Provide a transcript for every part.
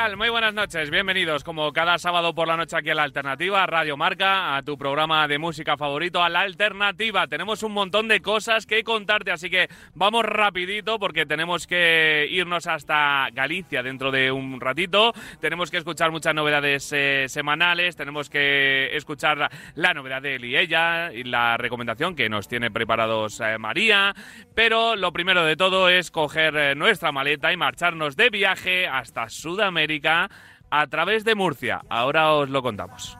Muy buenas noches, bienvenidos como cada sábado por la noche aquí a La Alternativa, Radio Marca, a tu programa de música favorito, a La Alternativa. Tenemos un montón de cosas que contarte, así que vamos rapidito porque tenemos que irnos hasta Galicia dentro de un ratito. Tenemos que escuchar muchas novedades eh, semanales, tenemos que escuchar la, novedad de él y ella y la recomendación que nos tiene preparados eh, María. Pero lo primero de todo es coger eh, nuestra maleta y marcharnos de viaje hasta Sudamérica a través de Murcia. Ahora os lo contamos.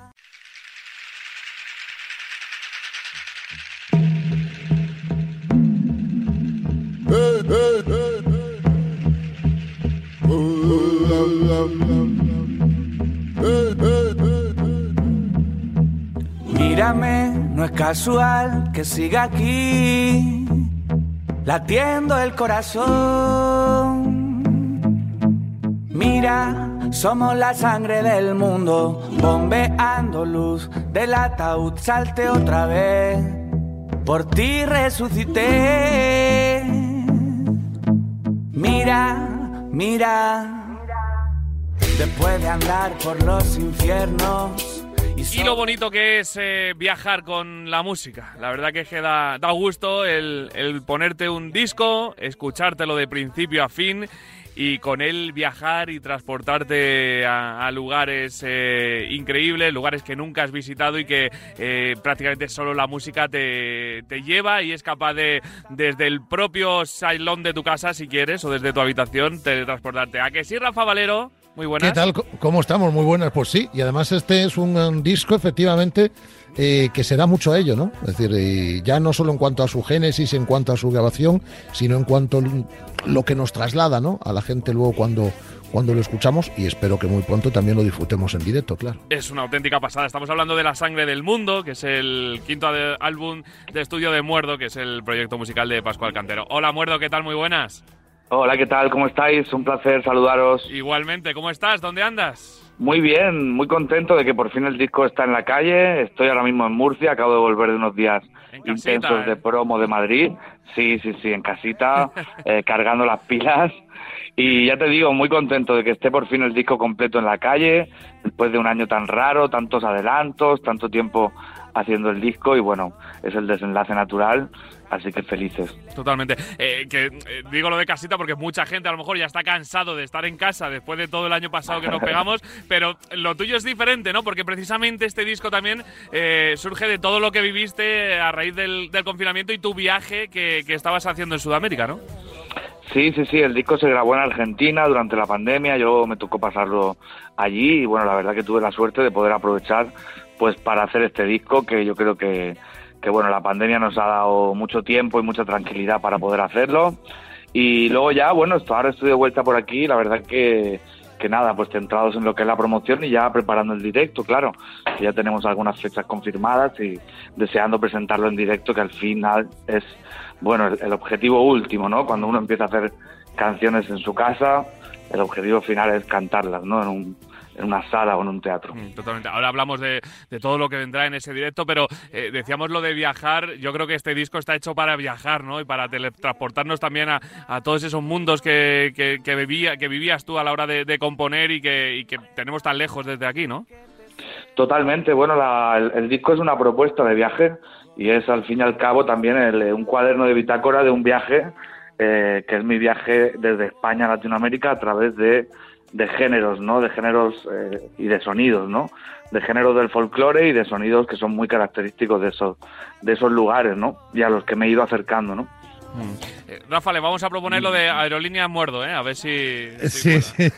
Mírame, no es casual que siga aquí, latiendo el corazón Mira, somos la sangre del mundo, bombeando luz del ataúd, salte otra vez. Por ti resucité. Mira, mira, después de andar por los infiernos. Y, lo bonito que es eh, viajar con la música. La verdad que, es que da, gusto el, el ponerte un disco, escuchártelo de principio a fin y con él viajar y transportarte a, lugares eh, increíbles, lugares que nunca has visitado y que eh, prácticamente solo la música te, te, lleva y es capaz de, desde el propio salón de tu casa, si quieres, o desde tu habitación, teletransportarte. ¿A que sí, Rafa Valero? Muy buenas. ¿Qué tal? ¿Cómo estamos? Muy buenas. Pues sí, y además este es un disco, efectivamente, eh, que se da mucho a ello, ¿no? Es decir, eh, ya no solo en cuanto a su génesis, en cuanto a su grabación, sino en cuanto a lo que nos traslada, ¿no? A la gente luego cuando, cuando lo escuchamos y espero que muy pronto también lo disfrutemos en directo, claro. Es una auténtica pasada. Estamos hablando de La Sangre del Mundo, que es el quinto álbum de estudio de Muerdo, que es el proyecto musical de Pascual Cantero. Hola Muerdo, ¿qué tal? Muy buenas. Hola, ¿qué tal? ¿Cómo estáis? Un placer saludaros. Igualmente, ¿cómo estás? ¿Dónde andas? Muy bien, muy contento de que por fin el disco está en la calle. Estoy ahora mismo en Murcia, acabo de volver de unos días intensos de ¿eh? promo de Madrid. Sí, sí, sí, en casita, eh, cargando las pilas. Y ya te digo, muy contento de que esté por fin el disco completo en la calle, después de un año tan raro, tantos adelantos, tanto tiempo haciendo el disco y bueno, es el desenlace natural Así que felices. Totalmente. Eh, que eh, digo lo de casita porque mucha gente a lo mejor ya está cansado de estar en casa después de todo el año pasado que nos pegamos, pero lo tuyo es diferente, ¿no? Porque precisamente este disco también eh, surge de todo lo que viviste a raíz del, confinamiento y tu viaje que, que estabas haciendo en Sudamérica, ¿no? Sí, sí, sí, el disco se grabó en Argentina durante la pandemia, yo me tocó pasarlo allí y bueno, la verdad que tuve la suerte de poder aprovechar pues para hacer este disco que yo creo que que bueno, la pandemia nos ha dado mucho tiempo y mucha tranquilidad para poder hacerlo. Y luego ya, bueno, ahora estoy de vuelta por aquí, la verdad que, que nada, pues centrados en lo que es la promoción y ya preparando el directo, claro. Ya tenemos algunas fechas confirmadas y deseando presentarlo en directo, que al final es, bueno, el objetivo último, ¿no? Cuando uno empieza a hacer canciones en su casa, el objetivo final es cantarlas, ¿no? En un, en una sala o en un teatro. Mm, totalmente. Ahora hablamos de, todo lo que vendrá en ese directo, pero eh, decíamos lo de viajar. Yo creo que este disco está hecho para viajar, ¿no? Y para teletransportarnos también a, todos esos mundos que, que, vivía, que vivías tú a la hora de, componer y que, que tenemos tan lejos desde aquí, ¿no? Totalmente. Bueno, el, disco es una propuesta de viaje y es al fin y al cabo también un cuaderno de bitácora de un viaje eh, que es mi viaje desde España a Latinoamérica a través de de géneros, ¿no? De géneros eh, y de sonidos, ¿no? De géneros del folclore y de sonidos que son muy característicos de esos, de esos lugares, ¿no? Y a los que me he ido acercando, ¿no? Mm. Eh, Rafa, le vamos a proponer lo de aerolínea muerdo, ¿eh? A ver si... sí, sí.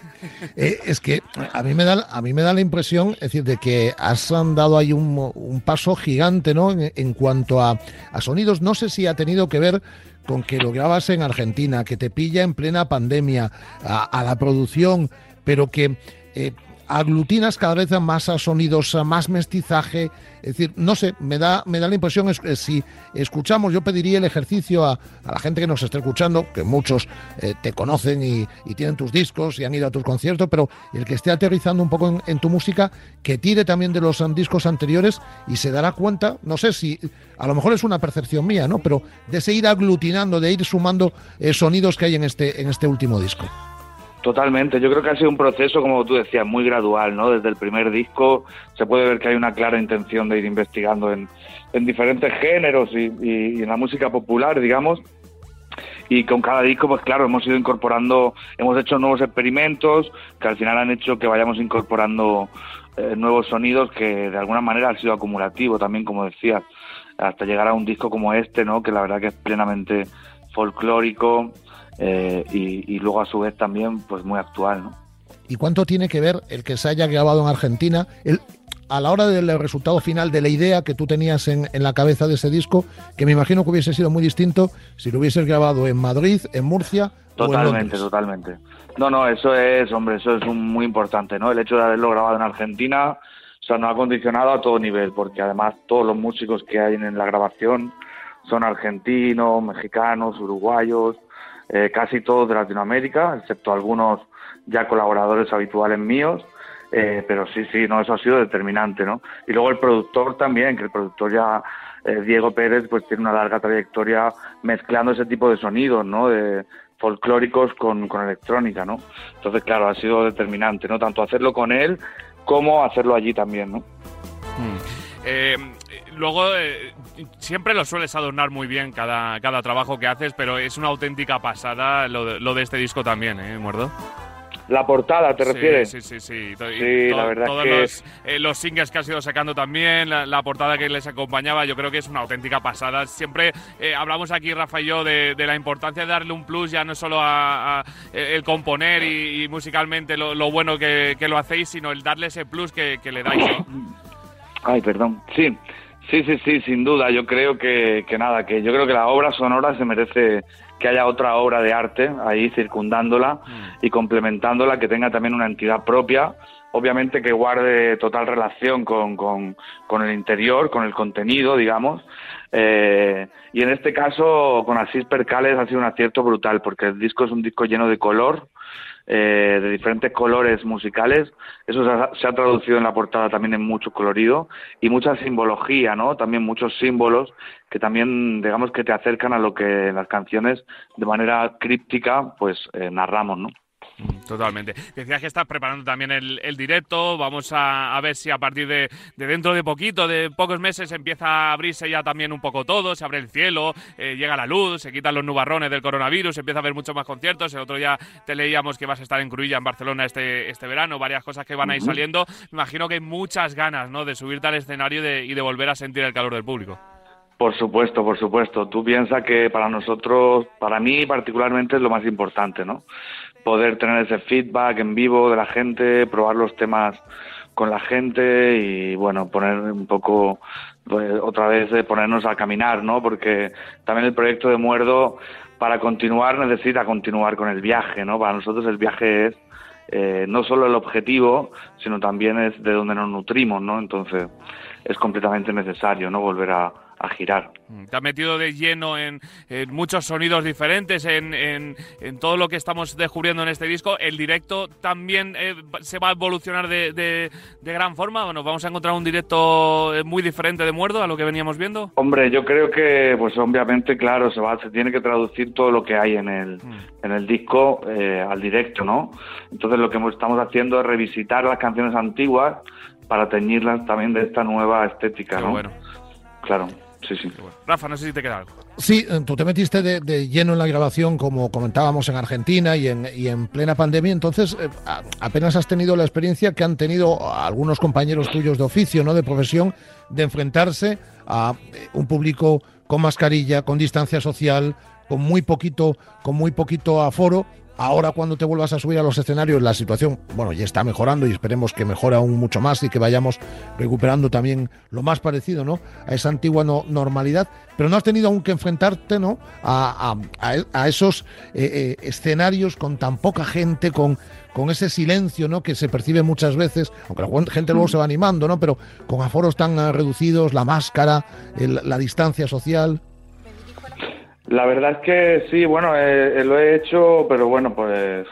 Eh, es que a mí, me da, a mí me da la impresión, es decir, de que has dado ahí un, un paso gigante, ¿no? En, cuanto a, a, sonidos, no sé si ha tenido que ver con que lo grabas en Argentina, que te pilla en plena pandemia, a, la producción, pero que... Eh, aglutinas cada vez más sonidos, más mestizaje. Es decir, no sé, me da, me da la impresión, es, si escuchamos, yo pediría el ejercicio a, la gente que nos esté escuchando, que muchos eh, te conocen y, tienen tus discos y han ido a tus conciertos, pero el que esté aterrizando un poco en, tu música, que tire también de los um, discos anteriores y se dará cuenta, no sé si, a lo mejor es una percepción mía, ¿no? Pero de seguir aglutinando, de ir sumando eh, sonidos que hay en este, en este último disco. Totalmente, yo creo que ha sido un proceso, como tú decías, muy gradual, ¿no? Desde el primer disco se puede ver que hay una clara intención de ir investigando en, diferentes géneros y, en la música popular, digamos. Y con cada disco, pues claro, hemos ido incorporando, hemos hecho nuevos experimentos que al final han hecho que vayamos incorporando eh, nuevos sonidos que de alguna manera han sido acumulativos también, como decía, hasta llegar a un disco como este, ¿no? Que la verdad que es plenamente folclórico, eh, y, luego a su vez también pues muy actual. ¿no? ¿Y cuánto tiene que ver el que se haya grabado en Argentina el, a la hora del resultado final de la idea que tú tenías en, en, la cabeza de ese disco, que me imagino que hubiese sido muy distinto si lo hubieses grabado en Madrid, en Murcia? Totalmente, totalmente. No, no, eso es, hombre, eso es muy importante, ¿no? El hecho de haberlo grabado en Argentina, o sea, nos ha condicionado a todo nivel, porque además todos los músicos que hay en la grabación son argentinos, mexicanos, uruguayos, eh, casi todos de Latinoamérica, excepto algunos ya colaboradores habituales míos, eh, pero sí, sí, no, eso ha sido determinante, ¿no? Y luego el productor también, que el productor ya, eh, Diego Pérez, pues tiene una larga trayectoria mezclando ese tipo de sonidos, ¿no? De folclóricos con, con electrónica, ¿no? Entonces, claro, ha sido determinante, ¿no? Tanto hacerlo con él como hacerlo allí también, ¿no? Mm. Luego, siempre lo sueles adornar muy bien cada, cada trabajo que haces, pero es una auténtica pasada lo de, lo de este disco también, ¿eh, Muerdo? La portada, ¿te refieres? Sí, sí, sí. sí, la verdad todos que... los, eh, los, singles que has ido sacando también, la, portada que les acompañaba, yo creo que es una auténtica pasada. Siempre eh, hablamos aquí, Rafa y yo, de, la importancia de darle un plus ya no solo a, el componer y, musicalmente lo, bueno que, lo hacéis, sino el darle ese plus que, le dais. Ay, perdón. Sí, sí, sí, sí, sin duda. Yo creo que, que nada, que yo creo que la obra sonora se merece que haya otra obra de arte ahí circundándola y complementándola, que tenga también una entidad propia, obviamente que guarde total relación con, con, con el interior, con el contenido, digamos. Eh, y en este caso, con Asís Percales ha sido un acierto brutal, porque el disco es un disco lleno de color, eh, de diferentes colores musicales. Eso se ha, traducido en la portada también en mucho colorido y mucha simbología, ¿no? También muchos símbolos que también, digamos, que te acercan a lo que en las canciones de manera críptica, pues eh, narramos, ¿no? Mm, totalmente. Decías que estás preparando también el, directo. Vamos a, ver si a partir de, dentro de poquito, de pocos meses, empieza a abrirse ya también un poco todo. Se abre el cielo, eh, llega la luz, se quitan los nubarrones del coronavirus, empieza a haber muchos más conciertos. El otro día te leíamos que vas a estar en Cruilla, en Barcelona, este, este verano. Varias cosas que van a ir saliendo. Me imagino que hay muchas ganas ¿no? de subirte al escenario y de volver a sentir el calor del público. Por supuesto, por supuesto. Tú piensas que para nosotros, para mí particularmente, es lo más importante, ¿no? Poder tener ese feedback en vivo de la gente, probar los temas con la gente y bueno, poner un poco pues, otra vez de ponernos a caminar, ¿no? Porque también el proyecto de Muerdo para continuar necesita continuar con el viaje, ¿no? Para nosotros el viaje es eh, no solo el objetivo, sino también es de donde nos nutrimos, ¿no? Entonces es completamente necesario, ¿no? Volver a, a girar. Mm, te has metido de lleno en, muchos sonidos diferentes, en, en, todo lo que estamos descubriendo en este disco. El directo también eh, se va a evolucionar de, de, gran forma. Bueno, vamos a encontrar un directo eh, muy diferente de Muerdo a lo que veníamos viendo. Hombre, yo creo que, pues obviamente, claro, se va, se tiene que traducir todo lo que hay en el, mm. en el disco eh, al directo, ¿no? Entonces lo que estamos haciendo es revisitar las canciones antiguas para teñirlas también de esta nueva estética, ¿no? Bueno. Claro sí, sí. Rafa, no sé si te queda algo. Sí, eh, tú te metiste de, lleno en la grabación, como comentábamos en Argentina y en, y en plena pandemia, entonces eh, apenas has tenido la experiencia que han tenido algunos compañeros tuyos de oficio, no de profesión, de enfrentarse a eh, un público con mascarilla, con distancia social, con muy poquito, con muy poquito aforo, Ahora cuando te vuelvas a subir a los escenarios la situación, bueno, ya está mejorando y esperemos que mejore aún mucho más y que vayamos recuperando también lo más parecido, ¿no? A esa antigua normalidad, pero no has tenido aún que enfrentarte, ¿no? A, esos eh, eh, escenarios con tan poca gente, con, con ese silencio, ¿no? Que se percibe muchas veces, aunque la gente luego se va animando, ¿no? Pero con aforos tan eh, reducidos, la máscara, la distancia social. La verdad es que sí, bueno, eh, eh, lo he hecho, pero bueno, pues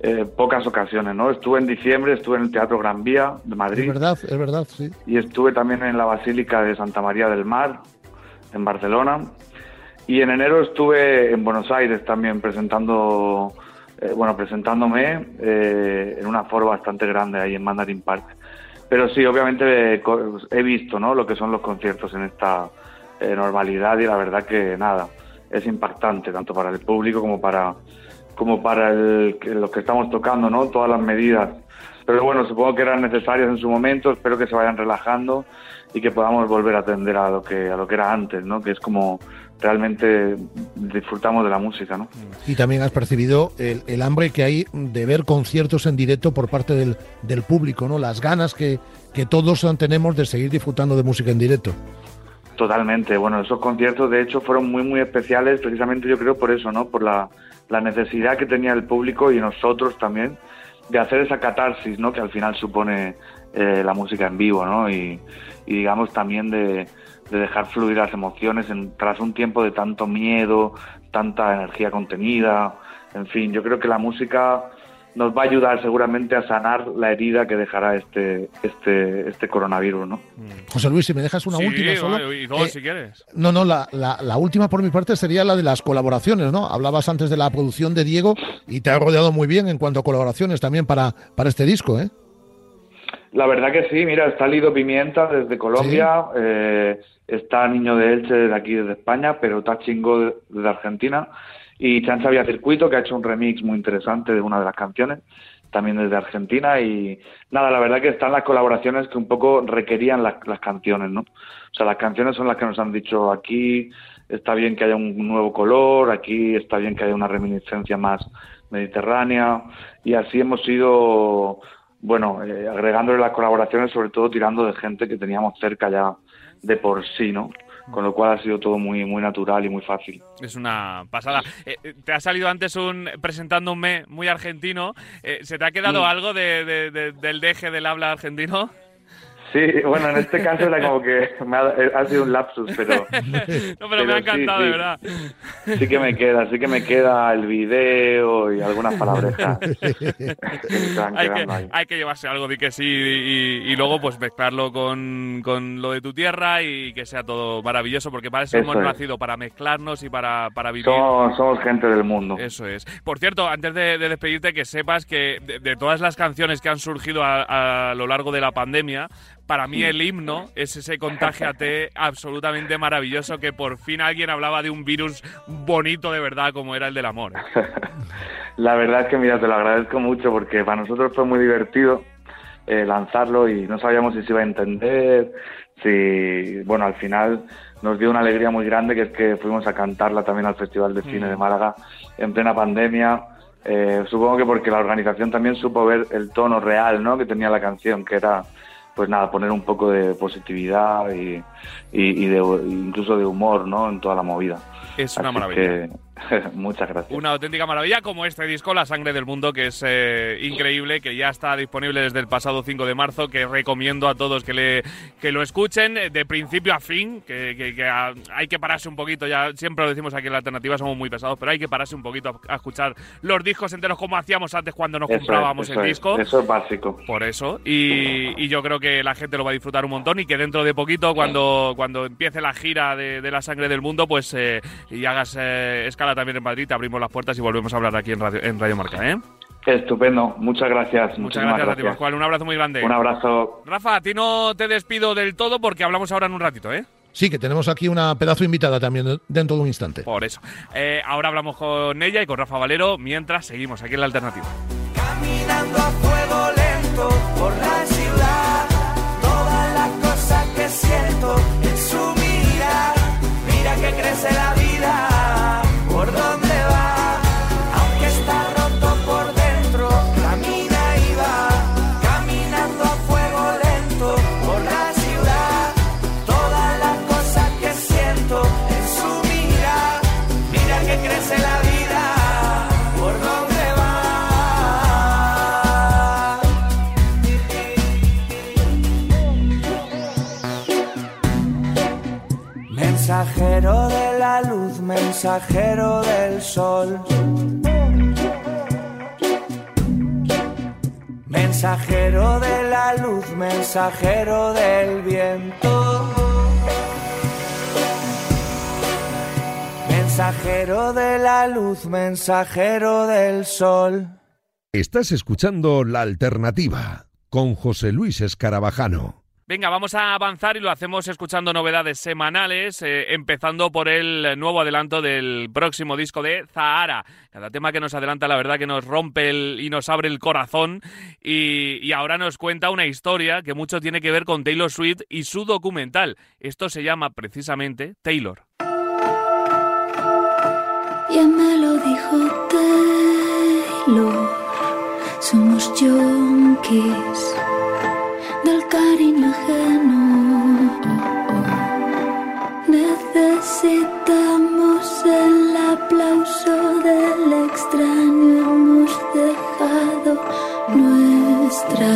eh, pocas ocasiones, ¿no? Estuve en diciembre, estuve en el Teatro Gran Vía de Madrid. Es verdad, es verdad, sí. Y estuve también en la Basílica de Santa María del Mar, en Barcelona. Y en enero estuve en Buenos Aires también presentando, bueno, presentándome en un aforo bastante grande ahí en Mandarin Park. Pero sí, obviamente he visto, ¿no? Lo que son los conciertos en esta normalidad y la verdad que nada es impactante, tanto para el público como para, como para el, los que estamos tocando, ¿no? Todas las medidas. Pero bueno, supongo que eran necesarias en su momento, espero que se vayan relajando y que podamos volver a atender a lo que, a lo que era antes, ¿no? Que es como realmente disfrutamos de la música, ¿no? Y también has percibido el, hambre que hay de ver conciertos en directo por parte del, del público, ¿no? Las ganas que, que todos tenemos de seguir disfrutando de música en directo. Totalmente. Bueno, esos conciertos de hecho fueron muy, muy especiales precisamente yo creo por eso, ¿no? Por la, necesidad que tenía el público y nosotros también de hacer esa catarsis, ¿no? Que al final supone eh, la música en vivo, ¿no? Y, digamos también de, de, dejar fluir las emociones en, tras un tiempo de tanto miedo, tanta energía contenida. En fin, yo creo que la música nos va a ayudar seguramente a sanar la herida que dejará este este este coronavirus, ¿no? Mm. José Luis, si me dejas una última solo. Y dos, eh, si quieres. No, no, la, la, última por mi parte sería la de las colaboraciones, ¿no? Hablabas antes de la producción de Diego y te ha rodeado muy bien en cuanto a colaboraciones también para, para este disco, ¿eh? La verdad que sí, mira, está Lido Pimienta desde Colombia, eh, está Niño de Elche desde aquí, desde España, pero está Chingo desde Argentina y Chancha Vía Circuito, que ha hecho un remix muy interesante de una de las canciones, también desde Argentina. Y nada, la verdad que están las colaboraciones que un poco requerían las, canciones, ¿no? O sea, las canciones son las que nos han dicho aquí está bien que haya un nuevo color, aquí está bien que haya una reminiscencia más mediterránea. Y así hemos ido, bueno, eh, agregándole las colaboraciones, sobre todo tirando de gente que teníamos cerca ya de por sí, ¿no? Con lo cual ha sido todo muy, muy natural y muy fácil. Es una pasada. Eh, eh, te ha salido antes un presentando un me muy argentino. Eh, ¿Se te ha quedado mm. algo del deje del habla argentino? Sí, bueno, en este caso era como que me ha, sido un lapsus, pero... no, pero, me ha encantado, de verdad. Sí que me queda, sí que me queda el video y algunas palabrejas. hay, que, hay, que, llevarse algo de que sí y, luego pues mezclarlo con, con, lo de tu tierra y que sea todo maravilloso, porque para eso, hemos nacido, para mezclarnos y para, para vivir. Somos, gente del mundo. Eso es. Por cierto, antes de, despedirte, que sepas que de, todas las canciones que han surgido a, a lo largo de la pandemia, para mí el himno es ese contagiate absolutamente maravilloso que por fin alguien hablaba de un virus bonito de verdad como era el del amor. La verdad es que mira, te lo agradezco mucho porque para nosotros fue muy divertido eh, lanzarlo y no sabíamos si se iba a entender, si, bueno, al final nos dio una alegría muy grande que es que fuimos a cantarla también al Festival de Cine de mm. Málaga en plena pandemia. Eh, supongo que porque la organización también supo ver el tono real ¿no? que tenía la canción, que era pues nada, poner un poco de positividad y, y, de, incluso de humor, ¿no? En toda la movida. Es una maravilla. Muchas gracias. Una auténtica maravilla como este disco, La Sangre del Mundo, que es eh, increíble, que ya está disponible desde el pasado 5 de marzo, que recomiendo a todos que, le, que lo escuchen de principio a fin, que, hay que pararse un poquito, ya siempre lo decimos aquí en la alternativa, somos muy pesados, pero hay que pararse un poquito a, escuchar los discos enteros como hacíamos antes cuando nos comprábamos el disco. Eso es básico. Por eso, y, yo creo que la gente lo va a disfrutar un montón y que dentro de poquito, cuando, cuando empiece la gira de, La Sangre del Mundo, pues eh, y hagas eh, escala también en Madrid, te abrimos las puertas y volvemos a hablar aquí en Radio, en Radio Marca, ¿eh? Estupendo, muchas gracias. Muchas gracias, a ti, Pascual. Un abrazo muy grande. Un abrazo. Rafa, a ti no te despido del todo porque hablamos ahora en un ratito, ¿eh? Sí, que tenemos aquí una pedazo invitada también dentro de un instante. Por eso. Eh, ahora hablamos con ella y con Rafa Valero mientras seguimos aquí en la alternativa. Caminando a fuego lento por la ciudad, todas las cosas que siento en su mirada, mira que crece la vida mensajero del sol. Mensajero de la luz, mensajero del viento. Mensajero de la luz, mensajero del sol. Estás escuchando La Alternativa con José Luis Escarabajano. Venga, vamos a avanzar y lo hacemos escuchando novedades semanales, eh, empezando por el nuevo adelanto del próximo disco de Zahara. Cada tema que nos adelanta, la verdad que nos rompe el, y nos abre el corazón. Y, y ahora nos cuenta una historia que mucho tiene que ver con Taylor Swift y su documental. Esto se llama precisamente Taylor. Ya me lo dijo Taylor, somos junkies cariño ajeno. Necesitamos el aplauso del extraño, hemos dejado nuestra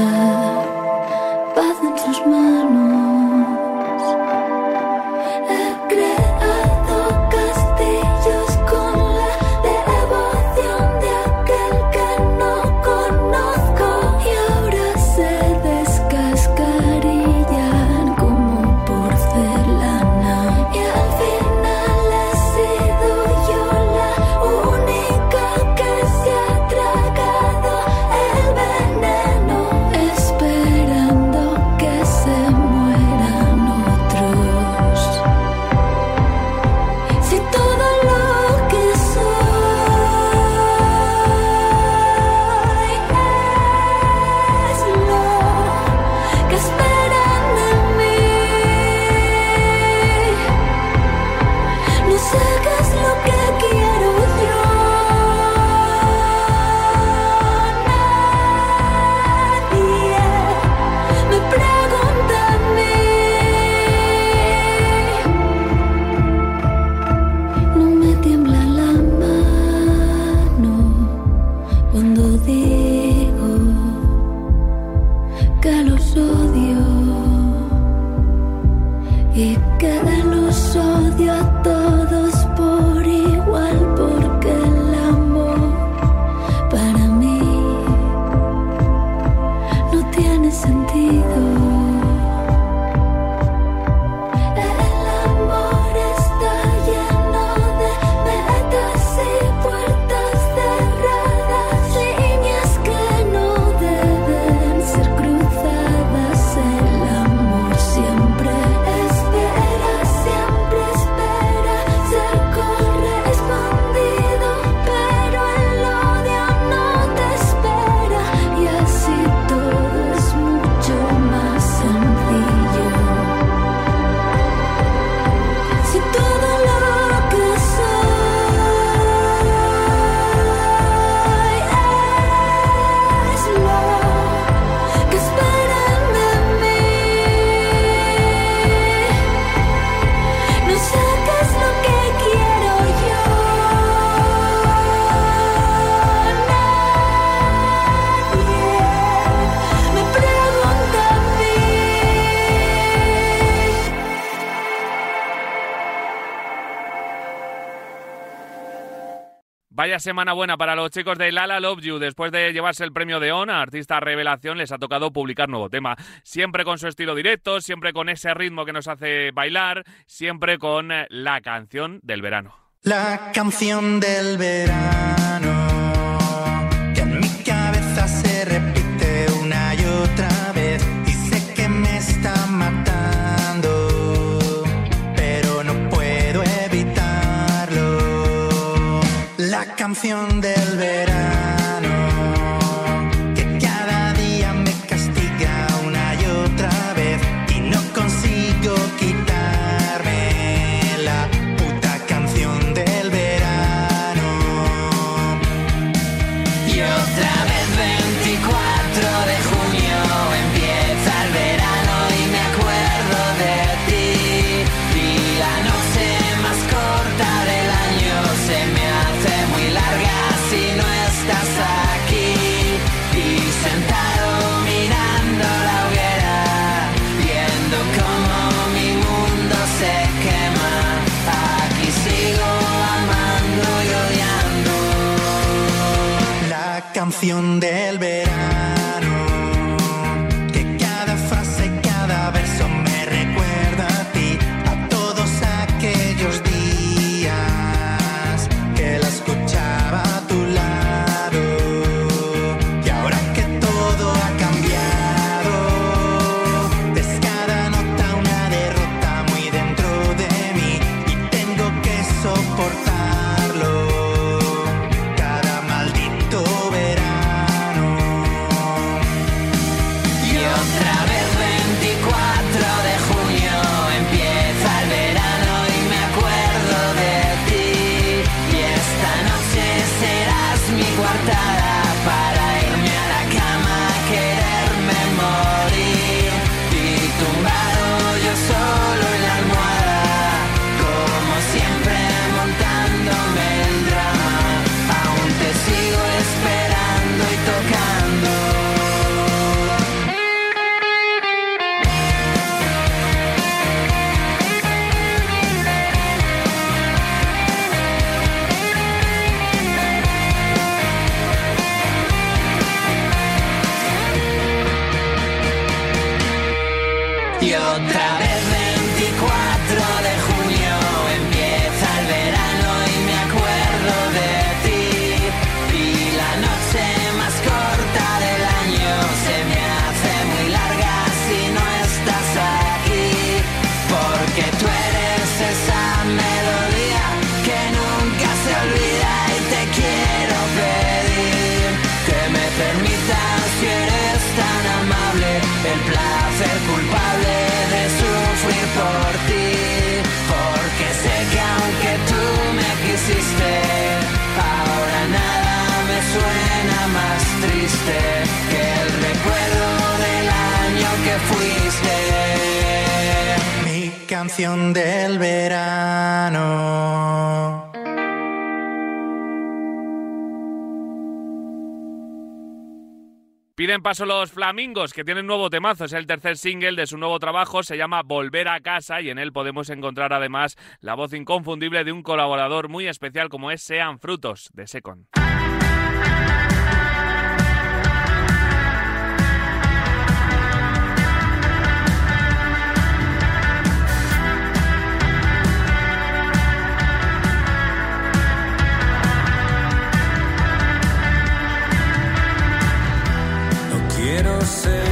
Semana buena para los chicos de Lala Love You. Después de llevarse el premio de ON a Artista Revelación, les ha tocado publicar nuevo tema. Siempre con su estilo directo, siempre con ese ritmo que nos hace bailar, siempre con la canción del verano. La canción del verano Piden paso los Flamingos, que tienen nuevo temazo. Es el tercer single de su nuevo trabajo, se llama Volver a casa y en él podemos encontrar además la voz inconfundible de un colaborador muy especial como es Sean Frutos de Secon. Quiero ser.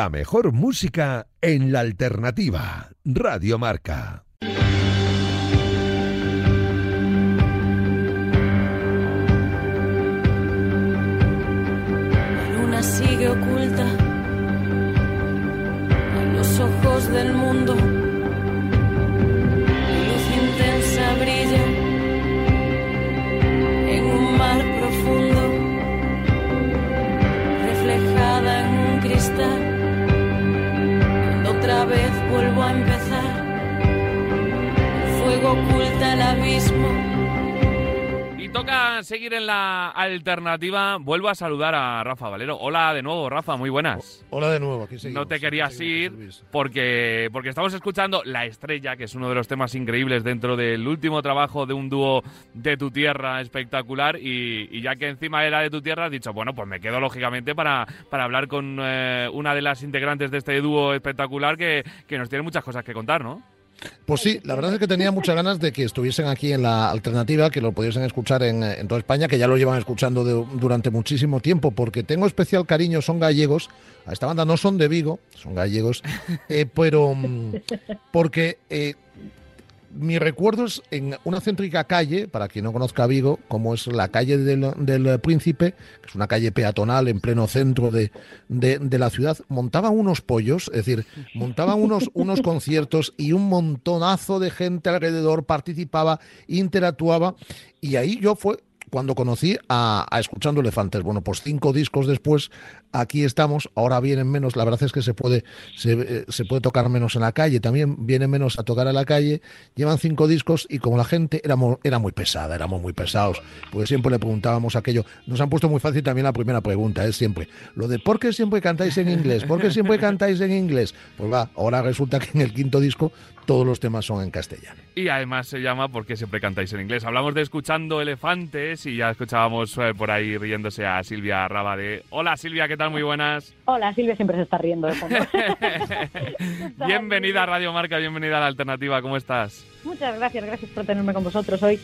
La mejor música en la alternativa. Radio Marca. La luna sigue oculta a los ojos del mundo. Luz intensa brilla en un mar profundo, reflejada en un cristal. Otra vez vuelvo a empezar, fuego oculta el abismo. Toca seguir en la alternativa. Vuelvo a saludar a Rafa Valero. Hola de nuevo, Rafa, muy buenas. Hola de nuevo, aquí seguimos. No te querías seguimos, ir porque, porque estamos escuchando La Estrella, que es uno de los temas increíbles dentro del último trabajo de un dúo de tu tierra espectacular. Y, y ya que encima era de tu tierra, has dicho, bueno, pues me quedo lógicamente para, para hablar con eh, una de las integrantes de este dúo espectacular que, que nos tiene muchas cosas que contar, ¿no? Pues sí, la verdad es que tenía muchas ganas de que estuviesen aquí en la alternativa, que lo pudiesen escuchar en, en toda España, que ya lo llevan escuchando durante muchísimo tiempo, porque tengo especial cariño, son gallegos, a esta banda no son de Vigo, son gallegos, eh, pero mm, porque eh, mi recuerdo es en una céntrica calle, para quien no conozca Vigo, como es la calle del, del Príncipe, que es una calle peatonal en pleno centro de, de- de la ciudad, montaban unos pollos, es decir, montaban unos, unos conciertos y un montonazo de gente alrededor participaba, interactuaba, y ahí yo fue cuando conocí a, a Escuchando Elefantes. Bueno, pues cinco discos después, aquí estamos, ahora vienen menos, la verdad es que se puede, se, eh, se puede tocar menos en la calle, también viene menos a tocar a la calle, llevan cinco discos y como la gente era, mo- era muy pesada, éramos muy pesados, porque siempre le preguntábamos aquello, nos han puesto muy fácil también la primera pregunta, es siempre, lo de ¿por qué siempre cantáis en inglés? ¿Por qué siempre cantáis en inglés? Pues va, ahora resulta que en el quinto disco todos los temas son en castellano. Y además se llama porque siempre cantáis en inglés. Hablamos de escuchando elefantes y ya escuchábamos eh, por ahí riéndose a Silvia Raba de Hola Silvia, ¿qué tal? Muy buenas. Hola, Silvia siempre se está riendo de fondo. bienvenida a Radio Marca, bienvenida a la alternativa, ¿cómo estás? Muchas gracias, gracias por tenerme con vosotros hoy.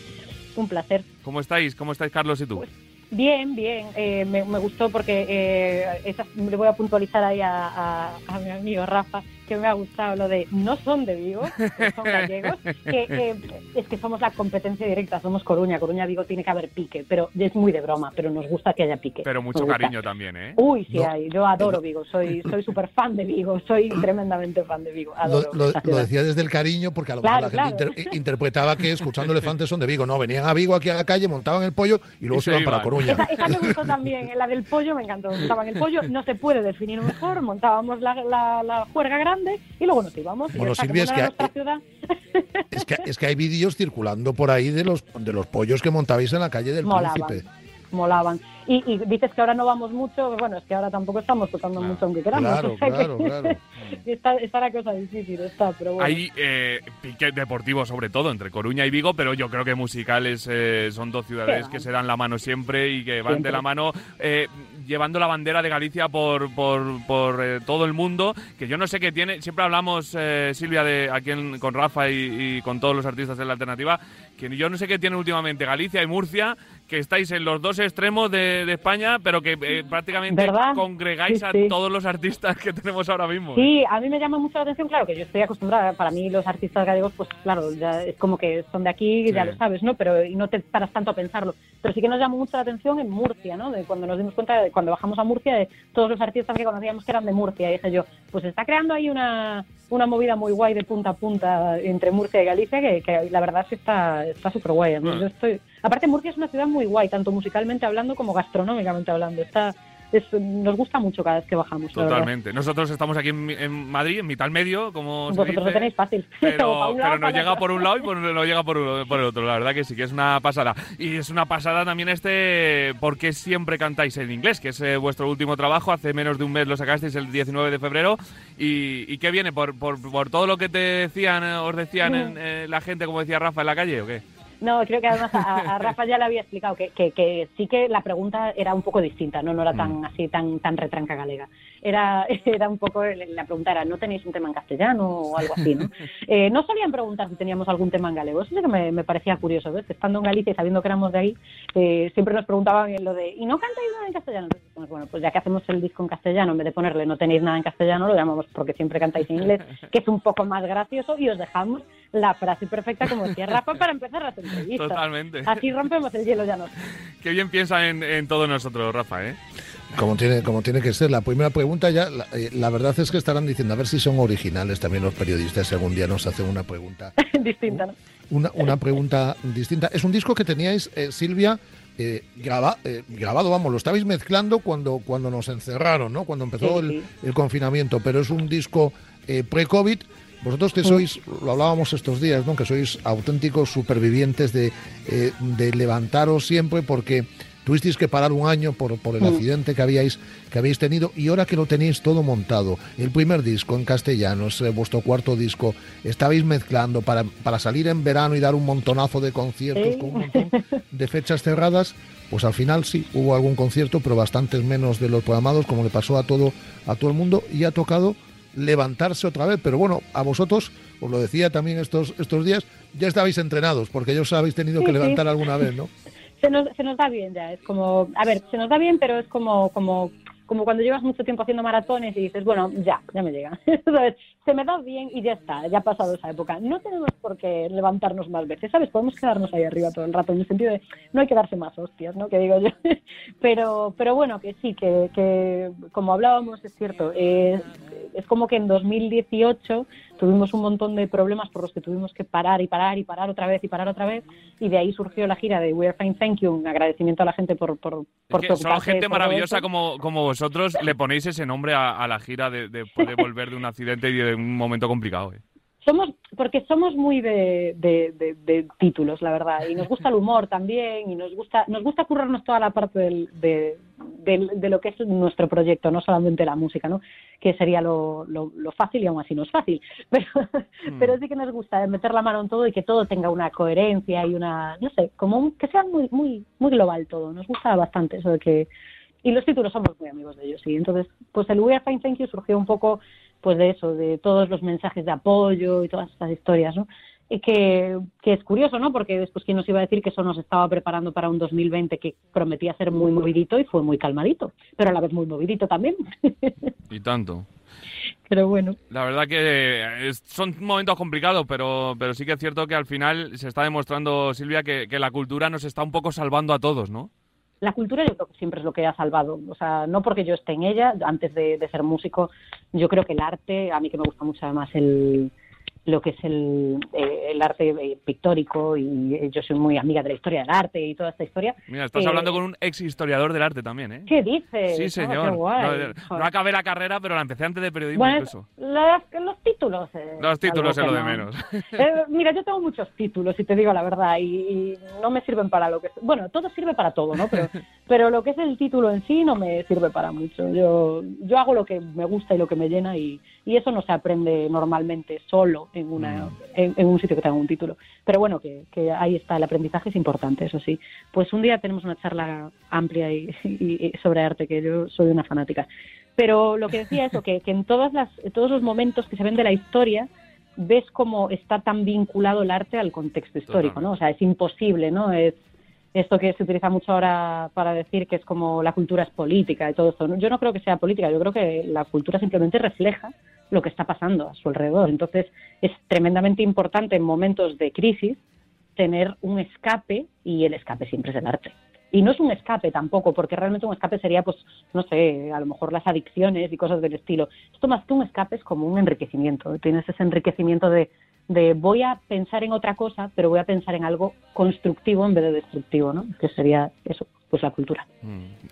Un placer. ¿Cómo estáis? ¿Cómo estáis Carlos y tú? Bien, bien. Eh, me, me gustó porque eh, esa- le voy a puntualizar ahí a, a- a mi amigo Rafa que me ha gustado lo de no son de Vigo, que son gallegos, que, que es que somos la competencia directa, somos Coruña. Coruña Vigo tiene que haber pique, pero es muy de broma, pero nos gusta que haya pique. Pero mucho cariño también, ¿eh? Uy, sí No. hay. Yo adoro Vigo, soy soy súper fan de Vigo, soy tremendamente fan de Vigo. Lo, Adoro lo- esta lo ciudad. decía desde el cariño porque a lo Claro, mejor la gente inter- interpretaba que escuchando elefantes son de Vigo. No, venían a Vigo aquí a la calle, montaban el pollo y luego Y se se iban para. Coruña. Esa, esa me gustó también, la del pollo me encantó. Montaban el pollo, no se puede definir mejor, montábamos la, la, la juerga grande y luego nos íbamos. Y Bueno, Silvia, es que- nuestra ciudad, Es que, es que hay vídeos circulando por ahí de los, de los pollos que montabais en la calle del Molaban. Príncipe. molaban. Y, y dices que ahora no vamos mucho, bueno, es que ahora tampoco estamos tocando Claro. mucho aunque queramos. Claro, o sea que claro, claro. está, está la cosa difícil, está, pero bueno. Hay eh, pique deportivo sobre todo entre Coruña y Vigo, pero yo creo que musicales eh, son dos ciudades que se dan la mano siempre y que van Siempre. de la mano eh, llevando la bandera de Galicia por, por, por, eh, todo el mundo, que yo no sé qué tiene, siempre hablamos, eh, Silvia, de aquí en- con Rafa y, y con todos los artistas de la alternativa, que yo no sé qué tiene últimamente Galicia y Murcia, que estáis en los dos extremos de, de España, pero que eh, prácticamente ¿Verdad? congregáis Sí, a sí. todos los artistas que tenemos ahora mismo. ¿eh? Sí, a mí me llama mucho la atención, claro, que yo estoy acostumbrada, para mí los artistas gallegos, pues claro, ya es como que son de aquí, ya lo sabes, ¿no? Pero y no te paras tanto a pensarlo. Pero sí que nos llamó mucho la atención en Murcia, ¿no? De cuando nos dimos cuenta, de, cuando bajamos a Murcia, de todos los artistas que conocíamos que eran de Murcia. Y dije yo, pues está creando ahí una, una movida muy guay de punta a punta entre Murcia y Galicia, que, que la verdad que está está súper guay. Yo estoy... Aparte, Murcia es una ciudad muy guay, tanto musicalmente hablando como gastronómicamente hablando. Está... es- nos gusta mucho cada vez que bajamos. Totalmente. Nosotros estamos aquí en, en Madrid, en mitad medio, como se Vosotros dice, lo tenéis fácil. Pero, pero nos llega por un lado y por, nos llega por el otro. La verdad que sí, que es una pasada. Y es una pasada también este porque siempre cantáis en inglés, que es eh, vuestro último trabajo. Hace menos de un mes lo sacasteis el 19 de febrero. ¿Y, y qué viene? ¿Por, por, por todo lo que te decían, eh, os decían en, eh, la gente, como decía Rafa, en la calle o qué? No, creo que además a, a Rafa ya le había explicado que, que, que sí que la pregunta era un poco distinta, no, no era tan así, tan, tan retranca galega. Era, era un poco, la pregunta era, ¿no tenéis un tema en castellano o algo así? ¿no? Eh, no solían preguntar si teníamos algún tema en galego, eso sí que me, me parecía curioso, ¿ves? Estando en Galicia y sabiendo que éramos de ahí, eh, siempre nos preguntaban lo de, ¿y no cantáis nada en castellano? Dijimos, bueno, pues ya que hacemos el disco en castellano, en vez de ponerle no tenéis nada en castellano, lo llamamos porque siempre cantáis en inglés, que es un poco más gracioso, y os dejamos la frase perfecta, como decía Rafa, para empezar las entrevistas. Totalmente. Así rompemos el hielo ya no. Qué bien piensa en, en todos nosotros, Rafa, ¿eh? Como tiene, como tiene que ser. La primera pregunta ya, la, eh, la verdad es que estarán diciendo, a ver si son originales también los periodistas, si algún día nos hacen una pregunta Distinta, ¿no? una, una pregunta distinta. Es un disco que teníais, eh, Silvia, eh, graba- eh, grabado, vamos, lo estabais mezclando cuando, cuando nos encerraron, ¿no? Cuando empezó Sí, el, sí. el confinamiento, pero es un disco eh, pre-COVID. Vosotros que sois, lo hablábamos estos días, ¿no? Que sois auténticos supervivientes de, de levantaros siempre porque tuvisteis que parar un año por, por el Mm. accidente que habíais, que habéis tenido y ahora que lo tenéis todo montado, el primer disco en castellano, es eh, vuestro cuarto disco, estabais mezclando para, para salir en verano y dar un montonazo de conciertos con un montón de fechas cerradas, pues al final sí, hubo algún concierto, pero bastantes menos de los programados, como le pasó a todo, a todo el mundo, y ha tocado levantarse otra vez. Pero bueno, a vosotros, os lo decía también estos, estos días, ya estabais entrenados, porque ya os habéis tenido que sí. levantar alguna vez, ¿no? Se nos, se nos da bien ya, es como, a ver, se nos da bien, pero es como, como, cuando llevas mucho tiempo haciendo maratones y dices, bueno, ya, ya me llega. Se me da bien y ya está, ya ha pasado esa época. No tenemos por qué levantarnos más veces, ¿sabes? Podemos quedarnos ahí arriba todo el rato, en el sentido de no hay que darse más hostias, ¿no? Que digo yo. Pero, pero bueno, que sí, que, como hablábamos, es cierto, es como que en 2018 tuvimos un montón de problemas por los que tuvimos que parar y parar y parar otra vez y parar otra vez y de ahí surgió la gira de We Are Fine Thank You, un agradecimiento a la gente por, por, por Es que preocuparse gente maravillosa como, como vosotros le ponéis ese nombre a, a la gira de, de poder volver de un accidente y de un momento complicado. ¿eh? Somos, porque somos muy de, de, de- de títulos, la verdad, y nos gusta el humor también, y nos gusta, nos gusta currarnos toda la parte del, de, de lo que es nuestro proyecto, no solamente la música, ¿no? Que sería lo, lo, lo fácil y aún así no es fácil, pero, pero sí que nos gusta meter la mano en todo y que todo tenga una coherencia y una, no sé, como un- que sea muy, muy, muy global todo. Nos gusta bastante eso de que y los títulos somos muy amigos de ellos, sí. Entonces, pues el We Are Fine Thank You surgió un poco, pues de eso, de todos los mensajes de apoyo y todas estas historias, ¿no? Y que, que es curioso, ¿no? Porque después, ¿quién nos iba a decir que eso nos estaba preparando para un 2020 que prometía ser muy movidito y fue muy calmadito, pero a la vez muy movidito también. Y tanto. pero bueno. La verdad que eh, es- son momentos complicados, pero, pero sí que es cierto que al final se está demostrando, Silvia, que, que la cultura nos está un poco salvando a todos, ¿no? La cultura yo creo que siempre es lo que ha salvado. O sea, no porque yo esté en ella, antes de, de ser músico, yo creo que el arte, a mí que me gusta mucho además el lo que es el, eh, el arte eh, pictórico y eh, yo soy muy amiga de la historia del arte y toda esta historia. Mira, estás Eh, hablando con un ex historiador del arte también, ¿eh? ¿Qué dices? Sí, Oh, señor. guay. No, no acabé la carrera, pero la empecé antes de periodismo Bueno, incluso. las- los títulos. Los títulos es lo de no. menos. Mira, yo tengo muchos títulos, si te digo la verdad, y, y no me sirven para lo que... Bueno, todo sirve para todo, ¿no? Pero, pero lo que es el título en sí no me sirve para mucho. Yo, yo hago lo que me gusta y lo que me llena y, y eso no se aprende normalmente solo en, una, en, en un sitio que tenga un título. Pero bueno, que, que ahí está, el aprendizaje es importante, eso sí. Pues un día tenemos una charla amplia y, y- y sobre arte, que yo soy una fanática. Pero lo que decía eso, que, que en todas las, en todos los momentos que se ven de la historia, ves cómo está tan vinculado el arte al contexto histórico, ¿no? O sea, es imposible, ¿no? Es esto que se utiliza mucho ahora para decir que es como la cultura es política y todo esto. Yo no creo que sea política, yo creo que la cultura simplemente refleja lo que está pasando a su alrededor. Entonces, es tremendamente importante en momentos de crisis tener un escape y el escape siempre es el arte. Y no es un escape tampoco, porque realmente un escape sería, pues, no sé, a lo mejor las adicciones y cosas del estilo. Esto más que un escape es como un enriquecimiento. Tienes ese enriquecimiento de, de voy a pensar en otra cosa, pero voy a pensar en algo constructivo en vez de destructivo, ¿no? Que sería eso, pues la cultura.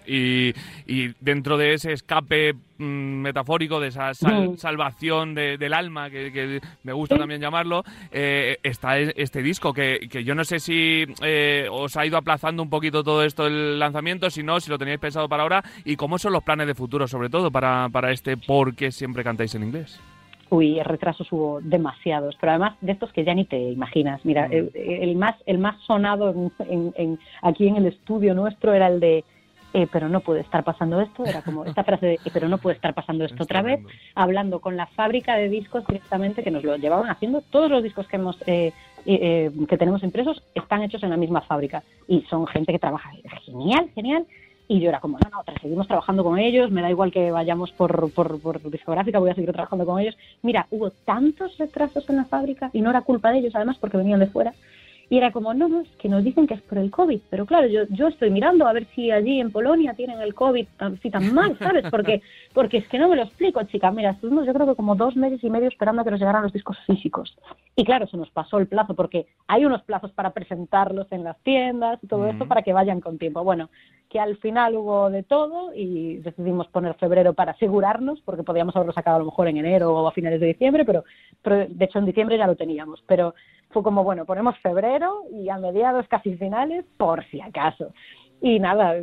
Y, y dentro de ese escape mm, metafórico, de esa sal- Mm. salvación de- del alma, que, que me gusta también llamarlo, eh, está este disco, que, que yo no sé si eh, os ha ido aplazando un poquito todo esto el lanzamiento, si no, si lo teníais pensado para ahora, y cómo son los planes de futuro, sobre todo, para, para este por qué siempre cantáis en inglés. Uy, retrasos hubo demasiados, pero además de estos que ya ni te imaginas. Mira, el, el más el más sonado en- en- en- aquí en el estudio nuestro era el de eh, pero no puede estar pasando esto, era como esta frase de "Eh, pero no puede estar pasando esto otra vez, hablando con la fábrica de discos directamente que nos lo llevaban haciendo. Todos los discos que hemos eh, eh, eh, que tenemos impresos están hechos en la misma fábrica y son gente que trabaja genial, genial. Y yo era como, no, no, seguimos trabajando con ellos, me da igual que vayamos por, por, por discográfica, voy a seguir trabajando con ellos. Mira, hubo tantos retrasos en la fábrica y no era culpa de ellos, además, porque venían de fuera. Y era como, no, no, es que nos dicen que es por el COVID. Pero claro, yo, yo estoy mirando a ver si allí en Polonia tienen el COVID tan, así tan mal, ¿sabes? Porque, porque es que no me lo explico, chica. Mira, estuvimos yo creo que como dos meses y medio esperando a que nos llegaran los discos físicos. Y claro, se nos pasó el plazo porque hay unos plazos para presentarlos en las tiendas y todo esto para que vayan con tiempo. Bueno, que al final hubo de todo y decidimos poner febrero para asegurarnos, porque podíamos haberlo sacado a lo mejor en enero o a finales de diciembre, pero, pero de hecho en diciembre ya lo teníamos. Pero fue como, bueno, ponemos febrero y a mediados casi finales, por si acaso. Y nada,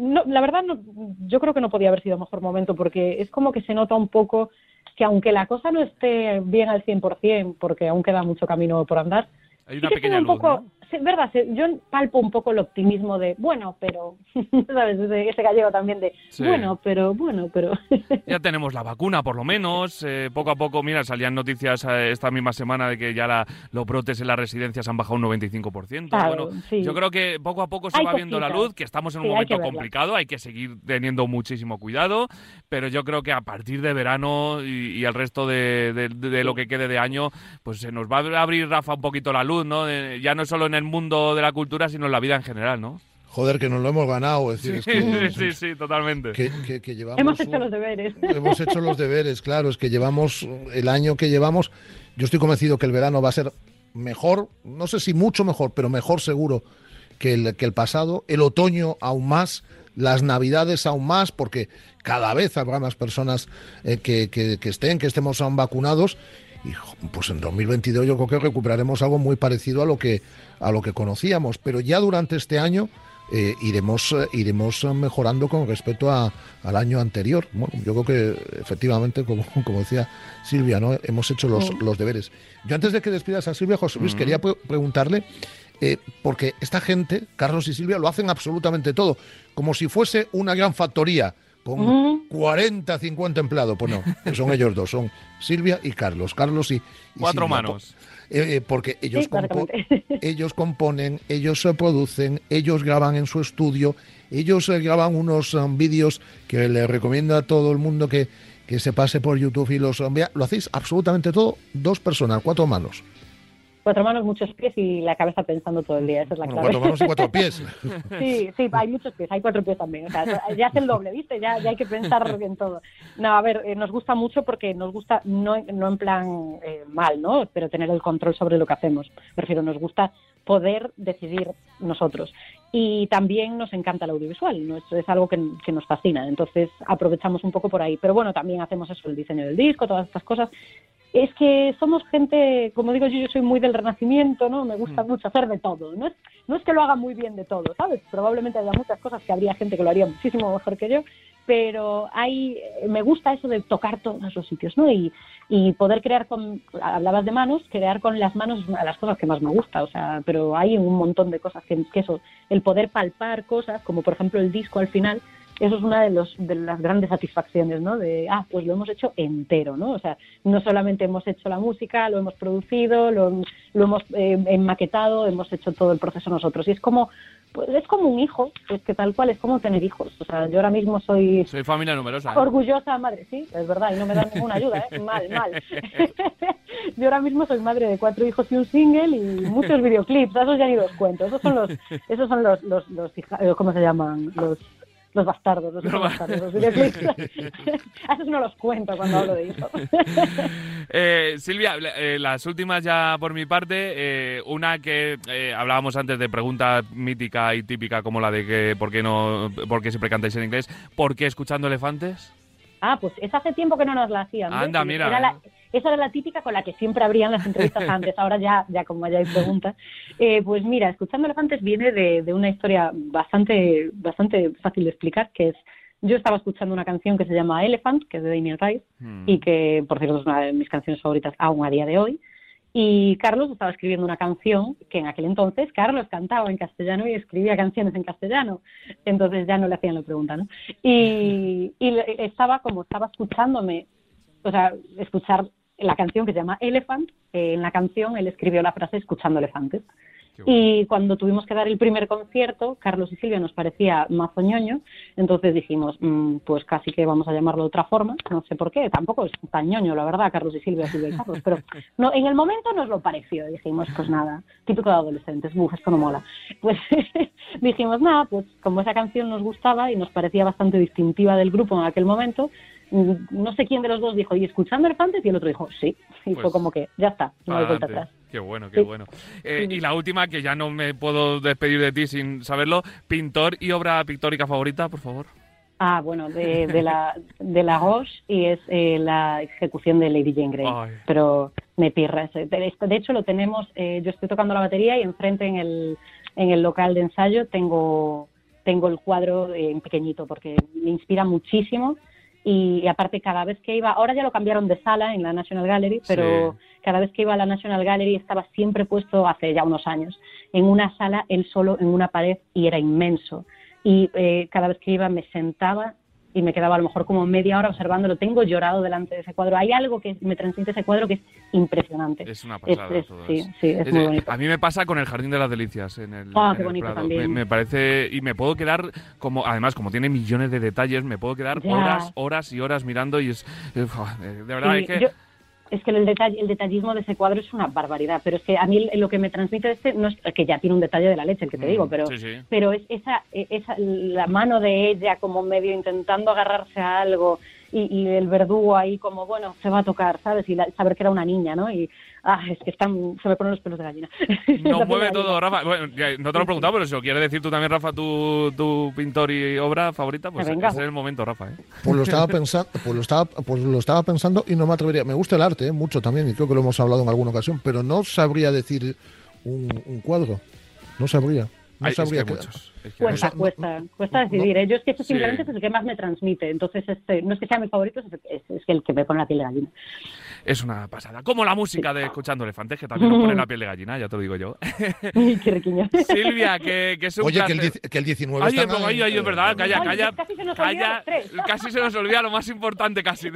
no, la verdad no, yo creo que no podía haber sido mejor momento porque es como que se nota un poco que aunque la cosa no esté bien al 100%, porque aún queda mucho camino por andar, Hay sí una que pequeña un luz, poco, ¿no? Verdad, yo palpo un poco el optimismo de, bueno, pero, ¿sabes? Ese, ese gallego también de, Sí. bueno, pero, bueno, pero. Ya tenemos la vacuna, por lo menos. eh, poco a poco, mira, salían noticias eh, esta misma semana de que ya la- los brotes en las residencias han bajado un 95%. Claro, bueno, sí. yo creo que poco a poco se Hay va viendo la luz, que estamos en un Sí, momento complicado, hay que seguir teniendo muchísimo cuidado, pero yo creo que a partir de verano y, y el resto de, de- de lo que quede de año, pues se nos va a abrir, Rafa, un poquito la luz, ¿no? Eh, ya no solo en el mundo de la cultura, sino en la vida en general, ¿no? Joder, que nos lo hemos ganado. Es decir, Sí, es que, sí, sí, totalmente. que- que- que llevamos Hemos hecho un- los deberes. Hemos hecho los deberes, claro, es que llevamos el año que llevamos. Yo estoy convencido que el verano va a ser mejor, no sé si mucho mejor, pero mejor seguro que el, que el pasado. El otoño aún más, las navidades aún más, porque cada vez habrá más personas eh, que, que- que estén, que estemos aún vacunados. Y pues en 2022 yo creo que recuperaremos algo muy parecido a lo que, a lo que conocíamos. Pero ya durante este año eh, iremos, eh, iremos mejorando con respecto a, al año anterior. Bueno, yo creo que efectivamente, como, como decía Silvia, ¿no? hemos hecho los, los deberes. Yo antes de que despidas a Silvia, José Luis, quería pre- preguntarle, eh, porque esta gente, Carlos y Silvia, lo hacen absolutamente todo, como si fuese una gran factoría con Ujú. 40, 50 empleados. Pues no, son ellos dos, son Silvia y Carlos. Carlos y, y Cuatro Silvia. manos. Eh, eh, porque ellos, Sí, compo- básicamente. ellos componen, ellos se producen, ellos graban en su estudio, ellos eh, graban unos um, vídeos que les recomiendo a todo el mundo que, que se pase por YouTube y los um, vea. Lo hacéis absolutamente todo, dos personas, cuatro manos. Cuatro manos, muchos pies y la cabeza pensando todo el día, esa es la Bueno, clave. cuatro manos y cuatro pies. Sí, sí, hay muchos pies, hay cuatro pies también. O sea, ya es el doble, ¿viste? Ya, ya hay que pensar en todo. No, a ver, eh, nos gusta mucho porque nos gusta, no, no en plan eh, mal, ¿no? Pero tener el control sobre lo que hacemos. Prefiero, nos gusta poder decidir nosotros. Y también nos encanta el audiovisual, ¿no? Eso es algo que, que nos fascina. Entonces aprovechamos un poco por ahí. Pero bueno, también hacemos eso, el diseño del disco, todas estas cosas. Es que somos gente, como digo yo, yo soy muy del renacimiento, ¿no? Me gusta mucho hacer de todo. No es, no es que lo haga muy bien de todo, ¿sabes? Probablemente haya muchas cosas que habría gente que lo haría muchísimo mejor que yo, pero hay, me gusta eso de tocar todos los sitios, ¿no? Y, y poder crear con, hablabas de manos, crear con las manos es una de las cosas que más me gusta, o sea, pero hay un montón de cosas que, que eso, el poder palpar cosas, como por ejemplo el disco al final, eso es una de, los, de las grandes satisfacciones, ¿no? De, ah, pues lo hemos hecho entero, ¿no? O sea, no solamente hemos hecho la música, lo hemos producido, lo, lo hemos eh, enmaquetado, hemos hecho todo el proceso nosotros. Y es como, pues es como un hijo, es que tal cual es como tener hijos. O sea, yo ahora mismo soy Soy familia numerosa. ¿eh? orgullosa madre, sí, es verdad, y no me dan ninguna ayuda, ¿eh? Mal, mal. Yo ahora mismo soy madre de cuatro hijos y un single y muchos videoclips, esos ya ni los cuento. Esos son los, esos son los, los, los hija- eh, ¿cómo se llaman? Los los bastardos, los, bastardos, los videoclips. a esos no los cuento cuando hablo de hijos. Eh, Silvia, eh, las últimas ya por mi parte, eh, una que eh, hablábamos antes de pregunta mítica y típica como la de que por qué no, por qué siempre cantáis en inglés, ¿por qué escuchando elefantes? Ah, pues es hace tiempo que no nos la hacían. Anda, mira. Era la- esa era la típica con la que siempre abrían las entrevistas antes. Ahora ya, ya como ya hay preguntas. Eh, pues mira, Escuchando Elefantes viene de, de una historia bastante, bastante fácil de explicar, que es, yo estaba escuchando una canción que se llama Elephant, que es de Damien Rice, Hmm. y que, por cierto, es una de mis canciones favoritas aún a día de hoy. Y Carlos estaba escribiendo una canción que en aquel entonces Carlos cantaba en castellano y escribía canciones en castellano. Entonces ya no le hacían la pregunta, ¿no? Y, y estaba como estaba escuchándome, o sea, escuchar la canción que se llama Elephant. eh, en la canción él escribió la frase escuchando elefantes. Y cuando tuvimos que dar el primer concierto, Carlos y Silvia nos parecía mazoñoño, entonces dijimos, mm, pues casi que vamos a llamarlo de otra forma, no sé por qué, tampoco es tan ñoño, la verdad, Carlos y Silvia, Silvia y Carlos, pero no, en el momento nos lo pareció, dijimos, pues nada, típico de adolescentes, buf, esto no mola. Pues dijimos, nada, pues como esa canción nos gustaba y nos parecía bastante distintiva del grupo en aquel momento, no sé quién de los dos dijo, ¿y escuchando Elefantes? Y el otro dijo, sí, y fue Pues, como que, ya está, no hay vuelta atrás. Qué bueno, qué Sí. bueno. Eh, y la última, que ya no me puedo despedir de ti sin saberlo, pintor y obra pictórica favorita, por favor. Ah, bueno, de, de la de la Roche y es eh, la ejecución de Lady Jane Grey. Ay. Pero me pirra ese. De, de hecho, lo tenemos, eh, yo estoy tocando la batería y enfrente en el, en el local de ensayo tengo, tengo el cuadro en pequeñito porque me inspira muchísimo. Y, y aparte, cada vez que iba, ahora ya lo cambiaron de sala en la National Gallery, pero cada vez que iba a la National Gallery estaba siempre puesto, hace ya unos años, en una sala, él solo en una pared y era inmenso. Y eh, cada vez que iba me sentaba y me quedaba a lo mejor como media hora observándolo. Tengo llorado delante de ese cuadro. Hay algo que me transmite ese cuadro que es impresionante. Es una pasada. Es- es- todo sí, sí, es Es- muy bonito. A mí me pasa con el Jardín de las Delicias en el, Ah, en qué el bonito Prado. también. Me, me parece y me puedo quedar como además como tiene millones de detalles me puedo quedar Ya. horas horas y horas mirando y es, de verdad Sí, es que yo- es que el, detalle, el detallismo de ese cuadro es una barbaridad, pero es que a mí lo que me transmite este, no es que ya tiene un detalle de la leche, el que te Mm, digo, pero, sí, sí. pero es esa, esa, la mano de ella como medio intentando agarrarse a algo y, y el verdugo ahí como, bueno, se va a tocar, ¿sabes? Y la- saber que era una niña, ¿no? Y, ah, es que están, se me ponen los pelos de gallina. Nos mueve todo. Rafa. Bueno, ya no te lo he preguntado, pero si lo quieres decir tú también, Rafa, tu, tu pintor y obra favorita, pues Venga. ese es el momento, Rafa. ¿eh? Pues lo estaba pensando, pues lo estaba, pues lo estaba pensando y no me atrevería. Me gusta el arte, ¿eh? mucho también, y creo que lo hemos hablado en alguna ocasión, pero no sabría decir un, un cuadro. No sabría. No Ay, es que muchos. Es que Cuesta, cuesta, cuesta decidir. ¿eh? Yo es que este Sí. simplemente es el que más me transmite. Entonces, este, no es que sea mi favorito, es, es, es que el que me pone la piel de gallina. Es una pasada. Como la música de Escuchando Elefantes, que también nos pone la piel de gallina, ya te lo digo yo. Silvia, que, que es un Oye, que el, que el 19 Ay, están ay, ahí. ay, ay, es verdad, calla, calla. casi se nos calla, casi se nos olvida lo más importante casi.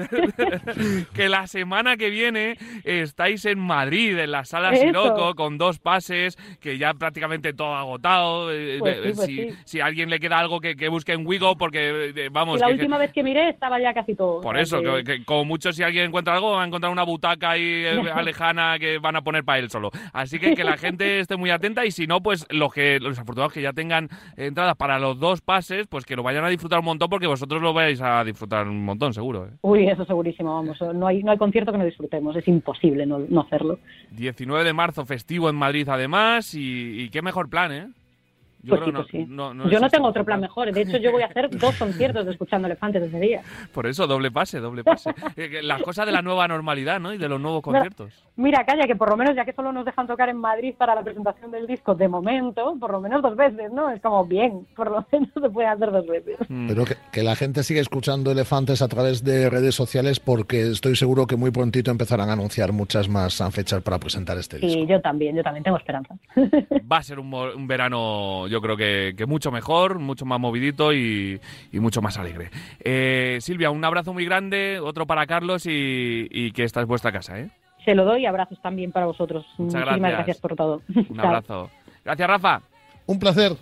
que la semana que viene estáis en Madrid, en la sala. Siroco, con dos pases, que ya prácticamente todo agotado. Eh, Pues sí, pues si, sí. si a alguien le queda algo que, que busque en Wigo, porque eh, vamos. Y la que- que- última vez que miré estaba ya casi todo. por eso, que, que como mucho si alguien encuentra algo, va a encontrar una butaca ahí eh, lejana que van a poner para él solo. Así que que la gente esté muy atenta y si no, pues los que los afortunados que ya tengan entradas para los dos pases, pues que lo vayan a disfrutar un montón porque vosotros lo vais a disfrutar un montón, seguro. ¿eh? Uy, eso segurísimo, vamos. No hay, no hay concierto que no disfrutemos. Es imposible no, no hacerlo. 19 de marzo, festivo en Madrid además y, y qué mejor plan, ¿eh? Pues sí, no, pues sí. no- no yo no existe tengo otro plan mejor. De hecho, yo voy a hacer dos conciertos de Escuchando Elefantes ese día. Por eso, doble pase, doble pase. Eh, Las cosas de la nueva normalidad, ¿no? Y de los nuevos conciertos. Mira, calla, que por lo menos ya que solo nos dejan tocar en Madrid para la presentación del disco, de momento, por lo menos dos veces, ¿no? Es como bien, por lo menos se puede hacer dos veces. Mm. Pero que, que la gente siga escuchando elefantes a través de redes sociales porque estoy seguro que muy prontito empezarán a anunciar muchas más fechas para presentar este disco. Y yo también, yo también tengo esperanza. va a ser un, un verano, yo creo que, que mucho mejor, mucho más movidito y, y mucho más alegre. Eh, Silvia, un abrazo muy grande, otro para Carlos y, y que esta es vuestra casa, ¿eh? Se lo doy y abrazos también para vosotros. Muchas Muchísimas gracias. gracias por todo. Un abrazo. Gracias, Rafa. Un placer.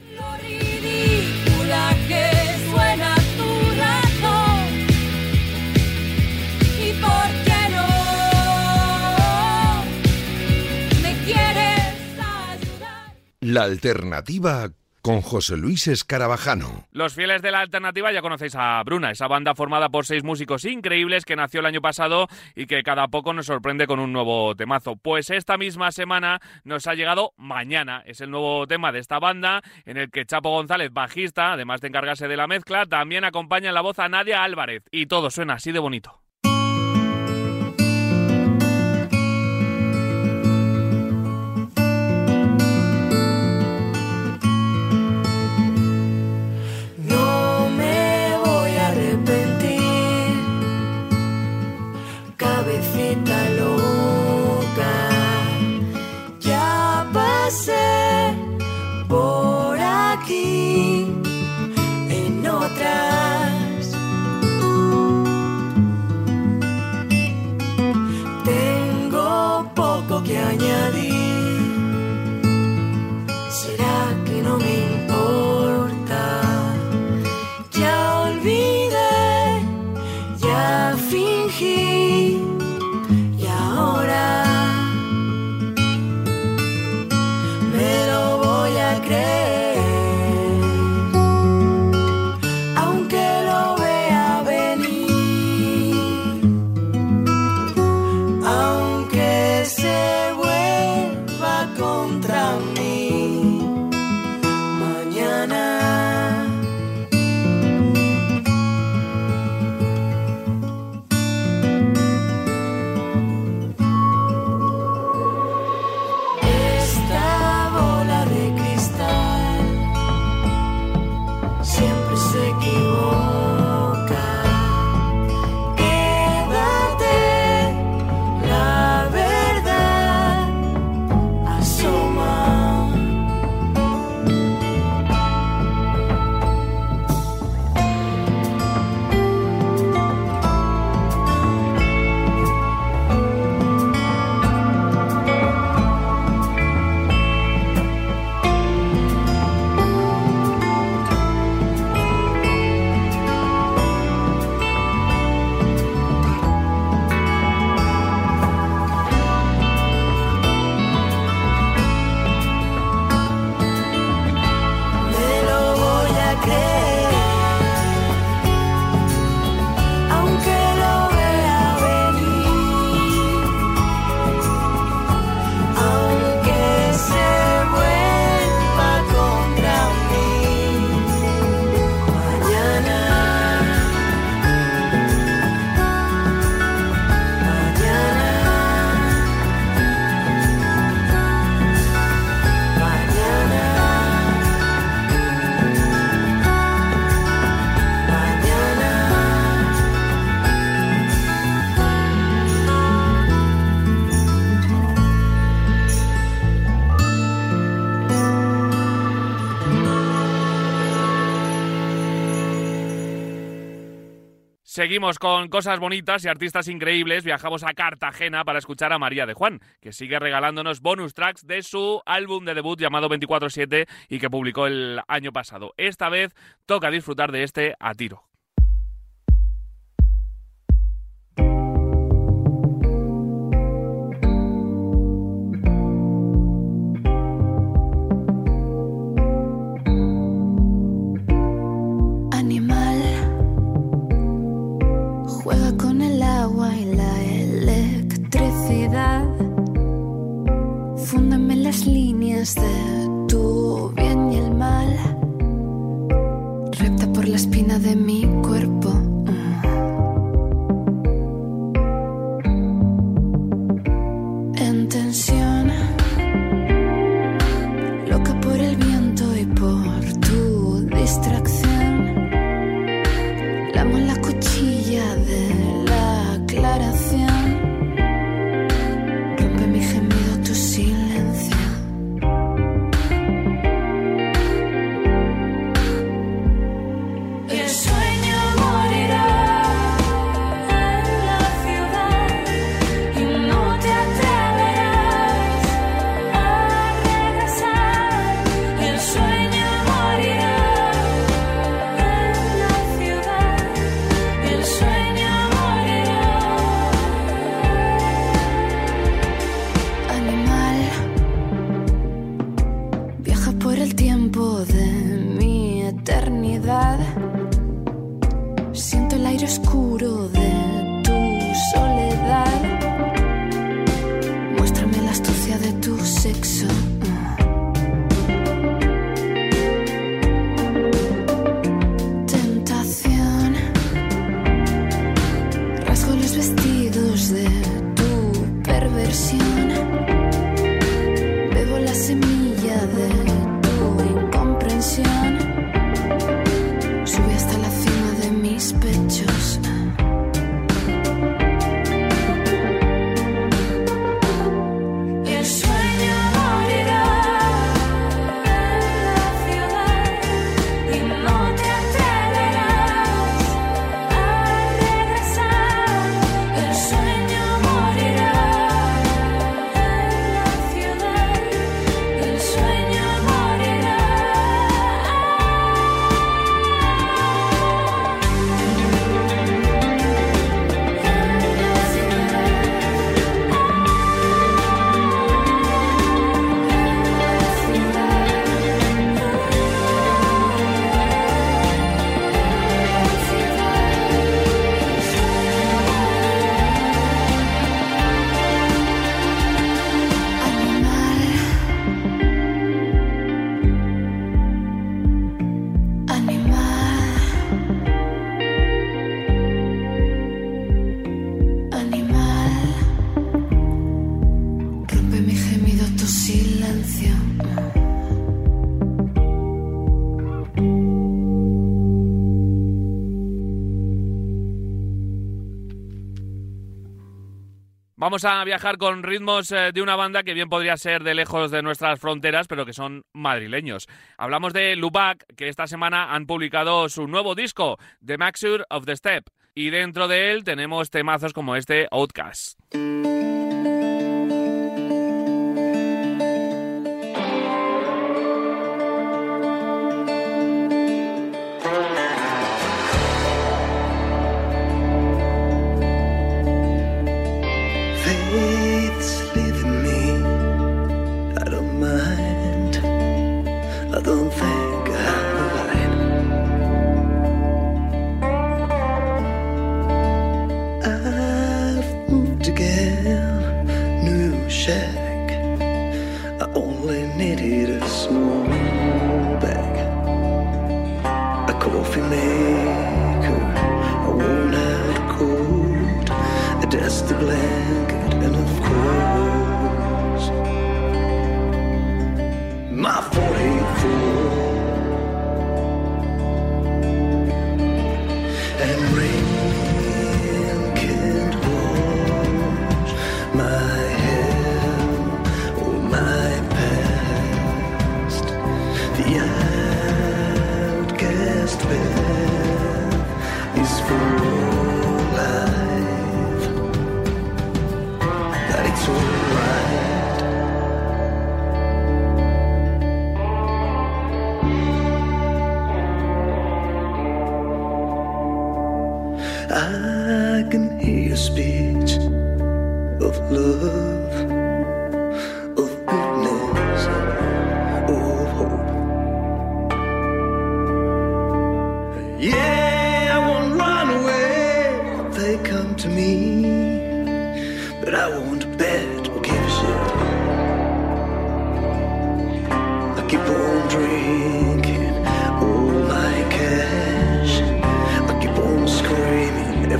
La alternativa con José Luis Escarabajano. Los fieles de la alternativa ya conocéis a Bruna, esa banda formada por seis músicos increíbles que nació el año pasado y que cada poco nos sorprende con un nuevo temazo. Pues esta misma semana nos ha llegado Mañana, es el nuevo tema de esta banda en el que Chapo González, bajista, además de encargarse de la mezcla, también acompaña en la voz a Nadia Álvarez y todo suena así de bonito. Seguimos con cosas bonitas y artistas increíbles. Viajamos a Cartagena para escuchar a María de Juan, que sigue regalándonos bonus tracks de su álbum de debut llamado 24-7 y que publicó el año pasado. Esta vez toca disfrutar de este a tiro. De tu bien y el mal. Repta por la espina de mi cuerpo. Vamos a viajar con ritmos eh, de una banda que bien podría ser de lejos de nuestras fronteras, pero que son madrileños. Hablamos de Lubac, que esta semana han publicado su nuevo disco, The Maxure of the Step. Y dentro de él tenemos temazos como este Outcast.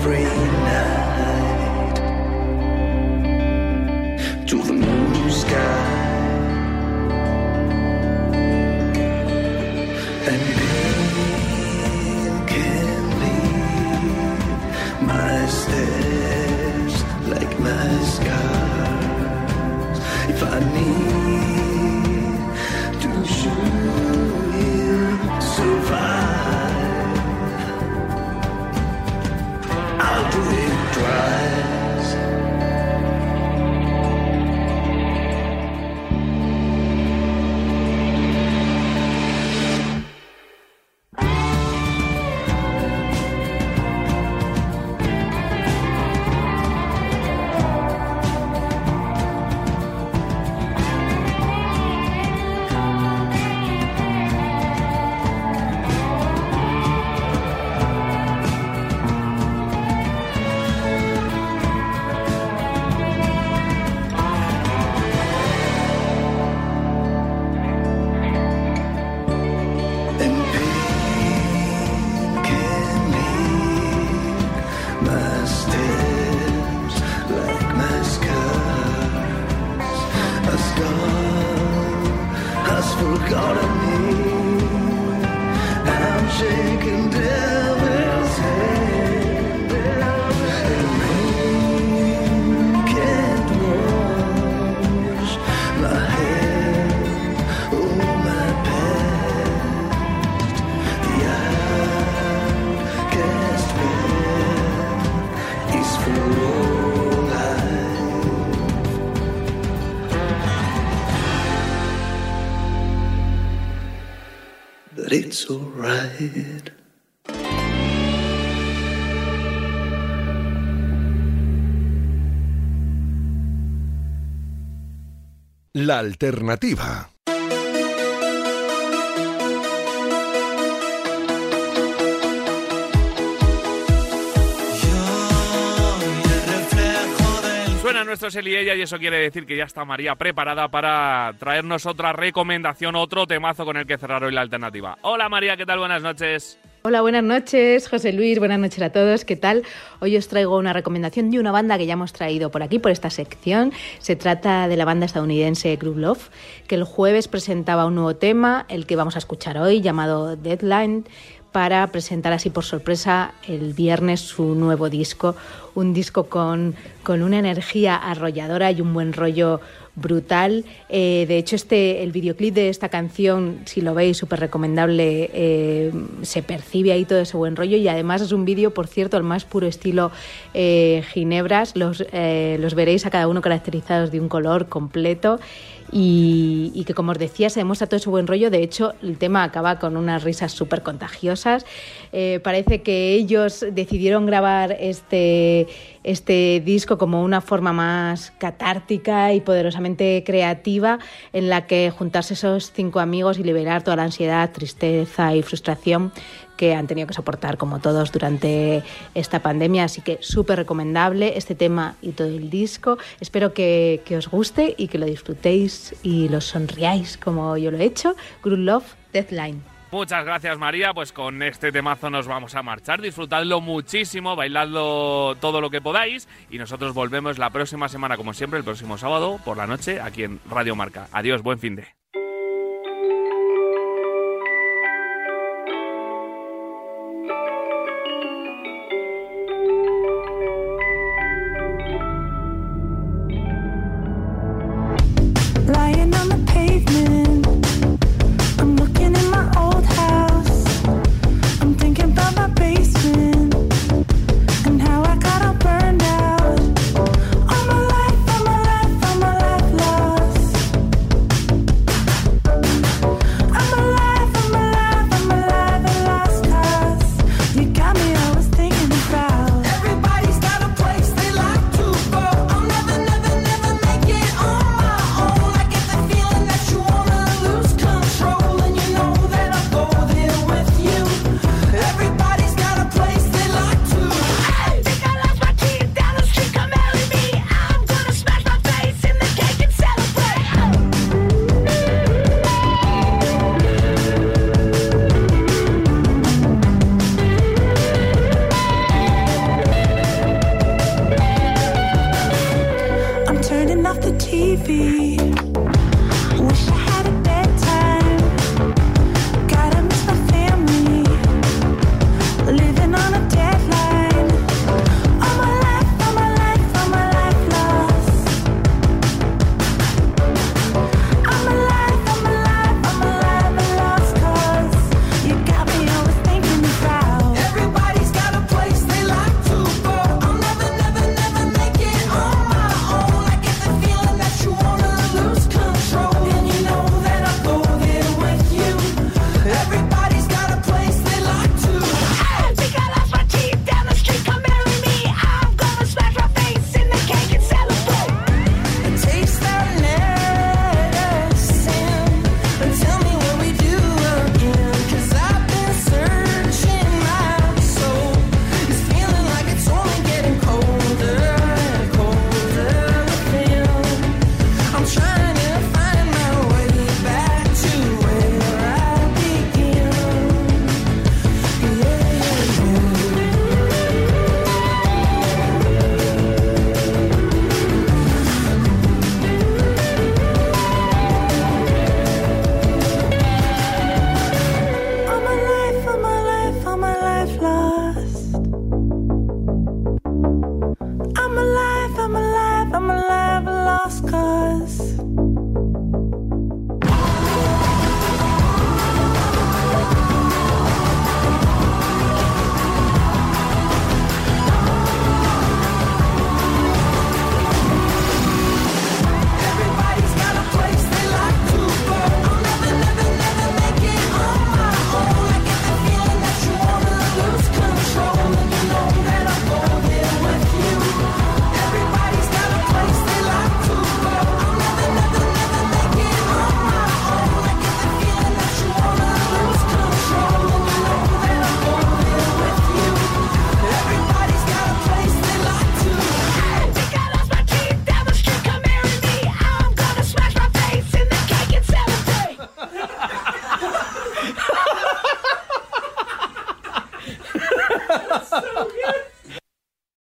Every night But it's alright. La alternativa. Nuestro y eso quiere decir que ya está María preparada para traernos otra recomendación, otro temazo con el que cerrar hoy la alternativa. Hola María, ¿qué tal? Buenas noches. Hola, buenas noches, José Luis, buenas noches a todos, ¿qué tal? Hoy os traigo una recomendación de una banda que ya hemos traído por aquí, por esta sección. Se trata de la banda estadounidense Group Love, que el jueves presentaba un nuevo tema, el que vamos a escuchar hoy, llamado Deadline, para presentar así por sorpresa el viernes su nuevo disco, un disco con, con una energía arrolladora y un buen rollo brutal. Eh, de hecho, este, el videoclip de esta canción, si lo veis, súper recomendable, eh, se percibe ahí todo ese buen rollo y además es un vídeo, por cierto, al más puro estilo eh, Ginebras. Los, eh, los veréis a cada uno caracterizados de un color completo. Y, y que como os decía se demuestra todo ese buen rollo. De hecho el tema acaba con unas risas súper contagiosas Eh, parece que ellos decidieron grabar este, este disco como una forma más catártica y poderosamente creativa en la que juntarse esos cinco amigos y liberar toda la ansiedad, tristeza y frustración que han tenido que soportar como todos durante esta pandemia. Así que súper recomendable este tema y todo el disco. Espero que, que os guste y que lo disfrutéis y lo sonriáis como yo lo he hecho. Good Love, Deathline. Muchas gracias María, pues con este temazo nos vamos a marchar, disfrutadlo muchísimo, bailadlo todo lo que podáis y nosotros volvemos la próxima semana como siempre, el próximo sábado por la noche aquí en Radio Marca. Adiós, buen fin de.